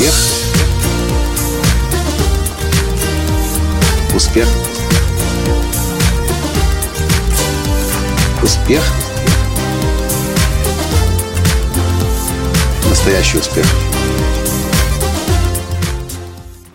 Успех. Успех. Успех. Настоящий успех.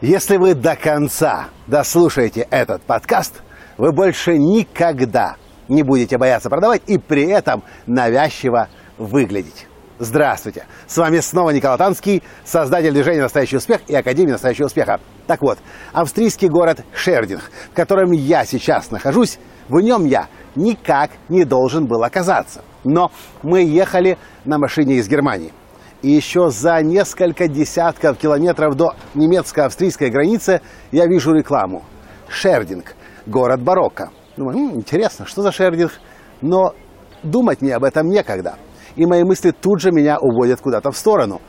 Если вы до конца дослушаете этот подкаст, вы больше никогда не будете бояться продавать и при этом навязчиво выглядеть. Здравствуйте! С вами снова Николай Танский, создатель движения «Настоящий успех» и Академии «Настоящего успеха». Так вот, австрийский город Шердинг, в котором я сейчас нахожусь, в нем я никак не должен был оказаться. Но мы ехали на машине из Германии. И еще за несколько десятков километров до немецко-австрийской границы я вижу рекламу. Шердинг, город барокко. Думаю, «М, интересно, что за Шердинг? Но думать мне об этом некогда и мои мысли тут же меня уводят куда-то в сторону.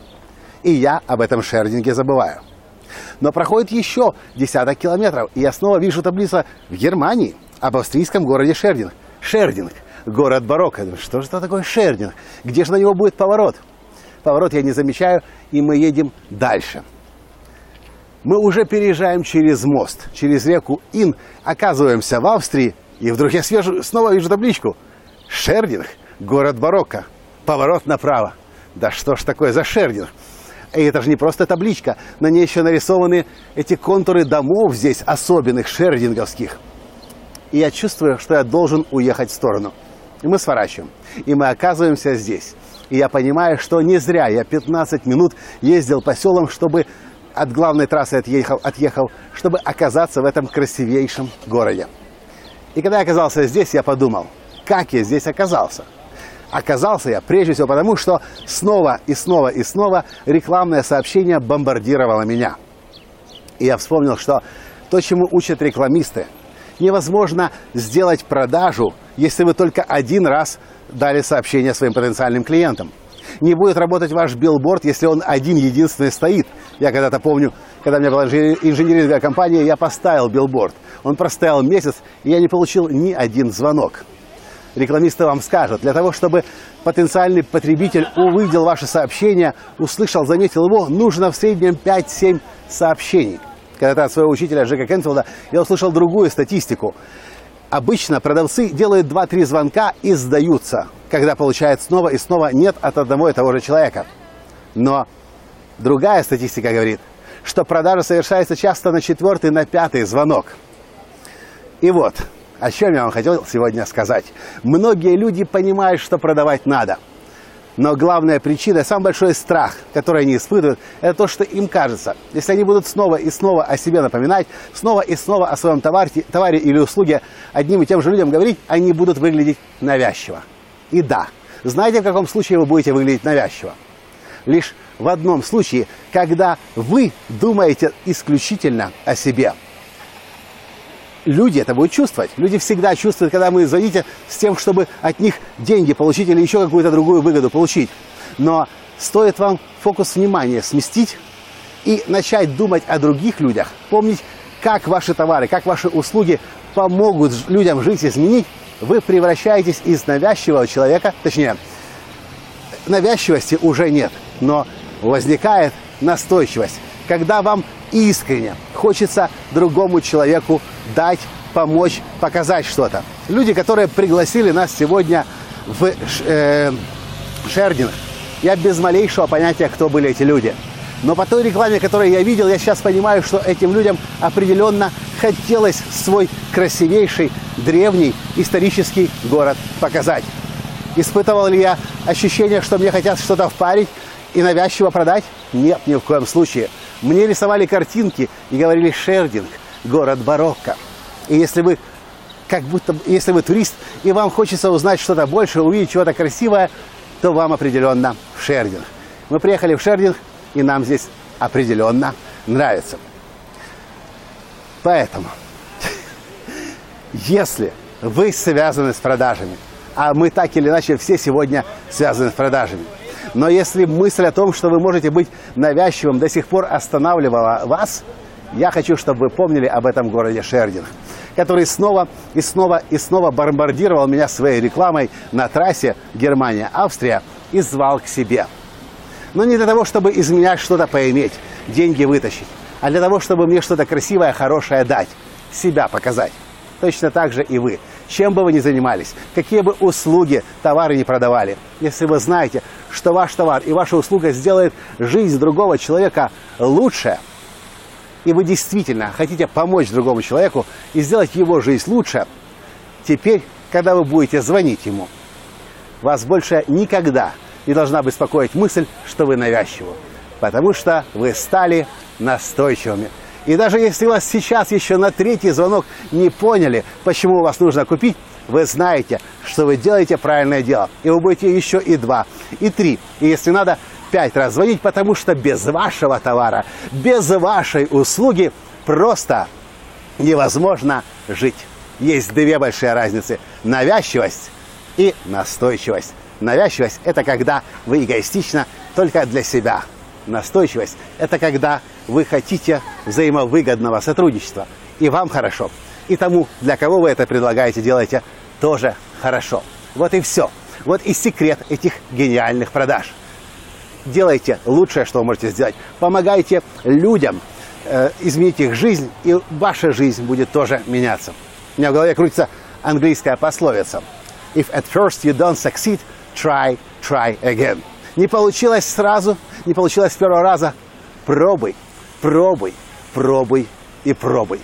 И я об этом шердинге забываю. Но проходит еще десяток километров, и я снова вижу таблицу в Германии об австрийском городе Шердинг. Шердинг, город барокко. Думаю, Что же это такое Шердинг? Где же на него будет поворот? Поворот я не замечаю, и мы едем дальше. Мы уже переезжаем через мост, через реку Ин, оказываемся в Австрии, и вдруг я свежу, снова вижу табличку. Шердинг, город барокко. Поворот направо. Да что ж такое за Шердинг? И это же не просто табличка, на ней еще нарисованы эти контуры домов здесь, особенных шердинговских. И я чувствую, что я должен уехать в сторону. И мы сворачиваем. И мы оказываемся здесь. И я понимаю, что не зря я 15 минут ездил по селам, чтобы от главной трассы отъехал, отъехал, чтобы оказаться в этом красивейшем городе. И когда я оказался здесь, я подумал, как я здесь оказался – Оказался я прежде всего потому, что снова и снова и снова рекламное сообщение бомбардировало меня. И я вспомнил, что то, чему учат рекламисты, невозможно сделать продажу, если вы только один раз дали сообщение своим потенциальным клиентам. Не будет работать ваш билборд, если он один единственный стоит. Я когда-то помню, когда у меня была инженеринговая компания, я поставил билборд. Он простоял месяц, и я не получил ни один звонок рекламисты вам скажут. Для того, чтобы потенциальный потребитель увидел ваше сообщение, услышал, заметил его, нужно в среднем 5-7 сообщений. Когда-то от своего учителя Джека Кэнфилда я услышал другую статистику. Обычно продавцы делают 2-3 звонка и сдаются, когда получают снова и снова нет от одного и того же человека. Но другая статистика говорит, что продажа совершается часто на четвертый, на пятый звонок. И вот, о чем я вам хотел сегодня сказать. Многие люди понимают, что продавать надо. Но главная причина, самый большой страх, который они испытывают, это то, что им кажется. Если они будут снова и снова о себе напоминать, снова и снова о своем товаре, товаре или услуге одним и тем же людям говорить, они будут выглядеть навязчиво. И да, знаете, в каком случае вы будете выглядеть навязчиво? Лишь в одном случае, когда вы думаете исключительно о себе – люди это будут чувствовать. Люди всегда чувствуют, когда мы звоните с тем, чтобы от них деньги получить или еще какую-то другую выгоду получить. Но стоит вам фокус внимания сместить и начать думать о других людях, помнить, как ваши товары, как ваши услуги помогут людям жить и изменить, вы превращаетесь из навязчивого человека, точнее, навязчивости уже нет, но возникает настойчивость, когда вам искренне хочется другому человеку дать, помочь, показать что-то. Люди, которые пригласили нас сегодня в э, Шердинг, я без малейшего понятия, кто были эти люди. Но по той рекламе, которую я видел, я сейчас понимаю, что этим людям определенно хотелось свой красивейший, древний, исторический город показать. Испытывал ли я ощущение, что мне хотят что-то впарить и навязчиво продать? Нет, ни в коем случае. Мне рисовали картинки и говорили «Шердинг, город барокко». И если вы как будто, если вы турист, и вам хочется узнать что-то больше, увидеть чего-то красивое, то вам определенно в Шердинг. Мы приехали в Шердинг, и нам здесь определенно нравится. Поэтому, если вы связаны с продажами, а мы так или иначе все сегодня связаны с продажами, но если мысль о том, что вы можете быть навязчивым, до сих пор останавливала вас, я хочу, чтобы вы помнили об этом городе Шердинг, который снова и снова и снова бомбардировал меня своей рекламой на трассе Германия-Австрия и звал к себе. Но не для того, чтобы изменять что-то поиметь. деньги вытащить, а для того, чтобы мне что-то красивое, хорошее дать, себя показать. Точно так же и вы. Чем бы вы ни занимались, какие бы услуги, товары не продавали, если вы знаете, что ваш товар и ваша услуга сделает жизнь другого человека лучше, и вы действительно хотите помочь другому человеку и сделать его жизнь лучше, теперь, когда вы будете звонить ему, вас больше никогда не должна беспокоить мысль, что вы навязчивы, потому что вы стали настойчивыми. И даже если вас сейчас еще на третий звонок не поняли, почему вас нужно купить, вы знаете, что вы делаете правильное дело. И вы будете еще и два, и три. И если надо, пять раз звонить, потому что без вашего товара, без вашей услуги просто невозможно жить. Есть две большие разницы. Навязчивость и настойчивость. Навязчивость – это когда вы эгоистично только для себя. Настойчивость – это когда вы хотите взаимовыгодного сотрудничества. И вам хорошо. И тому, для кого вы это предлагаете, делаете тоже хорошо. Вот и все. Вот и секрет этих гениальных продаж. Делайте лучшее, что вы можете сделать. Помогайте людям э, изменить их жизнь, и ваша жизнь будет тоже меняться. У меня в голове крутится английская пословица. If at first you don't succeed, try, try again. Не получилось сразу, не получилось с первого раза. Пробуй, пробуй, пробуй и пробуй.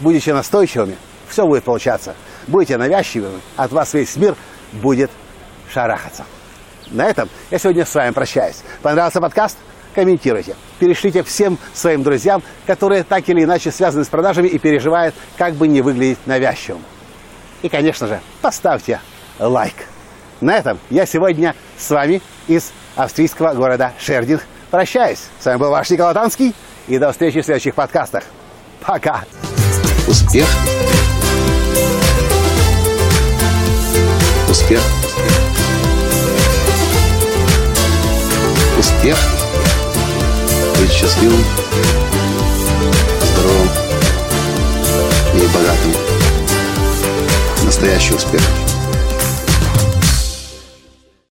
Будучи настойчивыми, все будет получаться. Будете навязчивыми, от вас весь мир будет шарахаться. На этом я сегодня с вами прощаюсь. Понравился подкаст? Комментируйте. Перешлите всем своим друзьям, которые так или иначе связаны с продажами и переживают, как бы не выглядеть навязчивым. И, конечно же, поставьте лайк. На этом я сегодня с вами из австрийского города Шердинг прощаюсь. С вами был ваш Николай Танский. И до встречи в следующих подкастах. Пока. Успех. Успех. Успех. Быть счастливым, здоровым и богатым. Настоящий успех.